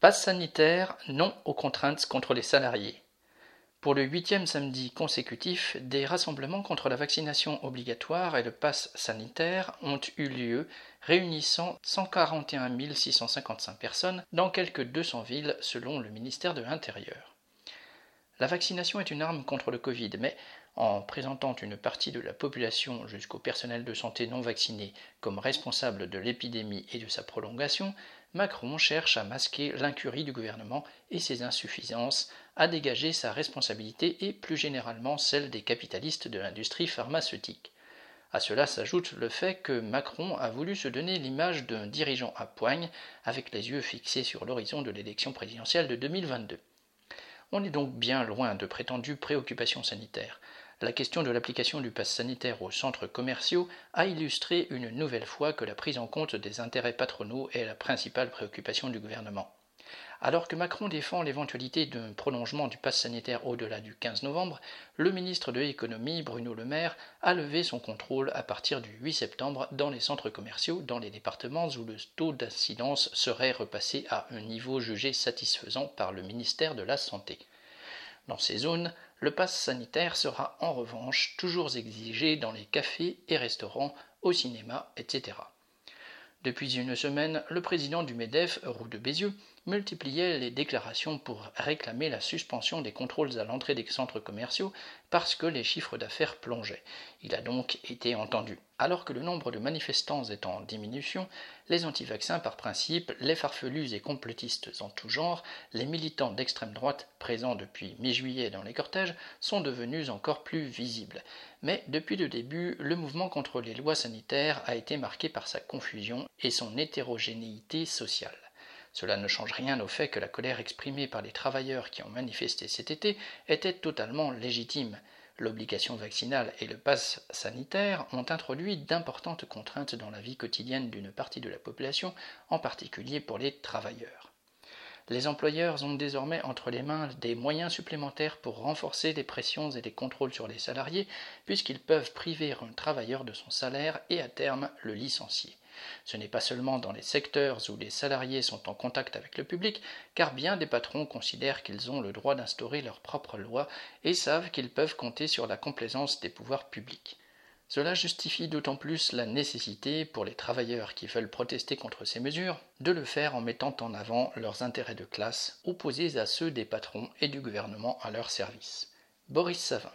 Passe sanitaire, non aux contraintes contre les salariés. Pour le huitième samedi consécutif, des rassemblements contre la vaccination obligatoire et le passe sanitaire ont eu lieu, réunissant 141 655 personnes dans quelques 200 villes selon le ministère de l'Intérieur. La vaccination est une arme contre le Covid, mais en présentant une partie de la population jusqu'au personnel de santé non vacciné comme responsable de l'épidémie et de sa prolongation, Macron cherche à masquer l'incurie du gouvernement et ses insuffisances, à dégager sa responsabilité et plus généralement celle des capitalistes de l'industrie pharmaceutique. À cela s'ajoute le fait que Macron a voulu se donner l'image d'un dirigeant à poigne, avec les yeux fixés sur l'horizon de l'élection présidentielle de 2022. On est donc bien loin de prétendues préoccupations sanitaires. La question de l'application du pass sanitaire aux centres commerciaux a illustré une nouvelle fois que la prise en compte des intérêts patronaux est la principale préoccupation du gouvernement. Alors que Macron défend l'éventualité d'un prolongement du pass sanitaire au-delà du 15 novembre, le ministre de l'économie, Bruno Le Maire, a levé son contrôle à partir du 8 septembre dans les centres commerciaux dans les départements où le taux d'incidence serait repassé à un niveau jugé satisfaisant par le ministère de la Santé. Dans ces zones, le pass sanitaire sera en revanche toujours exigé dans les cafés et restaurants, au cinéma, etc. Depuis une semaine, le président du MEDEF, Roux de Bézieux, multipliait les déclarations pour réclamer la suspension des contrôles à l'entrée des centres commerciaux parce que les chiffres d'affaires plongeaient. Il a donc été entendu. Alors que le nombre de manifestants est en diminution, les anti-vaccins par principe, les farfelus et complotistes en tout genre, les militants d'extrême droite présents depuis mi-juillet dans les cortèges sont devenus encore plus visibles. Mais depuis le début, le mouvement contre les lois sanitaires a été marqué par sa confusion et son hétérogénéité sociale. Cela ne change rien au fait que la colère exprimée par les travailleurs qui ont manifesté cet été était totalement légitime. L'obligation vaccinale et le pass sanitaire ont introduit d'importantes contraintes dans la vie quotidienne d'une partie de la population, en particulier pour les travailleurs. Les employeurs ont désormais entre les mains des moyens supplémentaires pour renforcer les pressions et les contrôles sur les salariés, puisqu'ils peuvent priver un travailleur de son salaire et à terme le licencier. Ce n'est pas seulement dans les secteurs où les salariés sont en contact avec le public, car bien des patrons considèrent qu'ils ont le droit d'instaurer leurs propres lois et savent qu'ils peuvent compter sur la complaisance des pouvoirs publics. Cela justifie d'autant plus la nécessité, pour les travailleurs qui veulent protester contre ces mesures, de le faire en mettant en avant leurs intérêts de classe, opposés à ceux des patrons et du gouvernement à leur service. Boris Savin.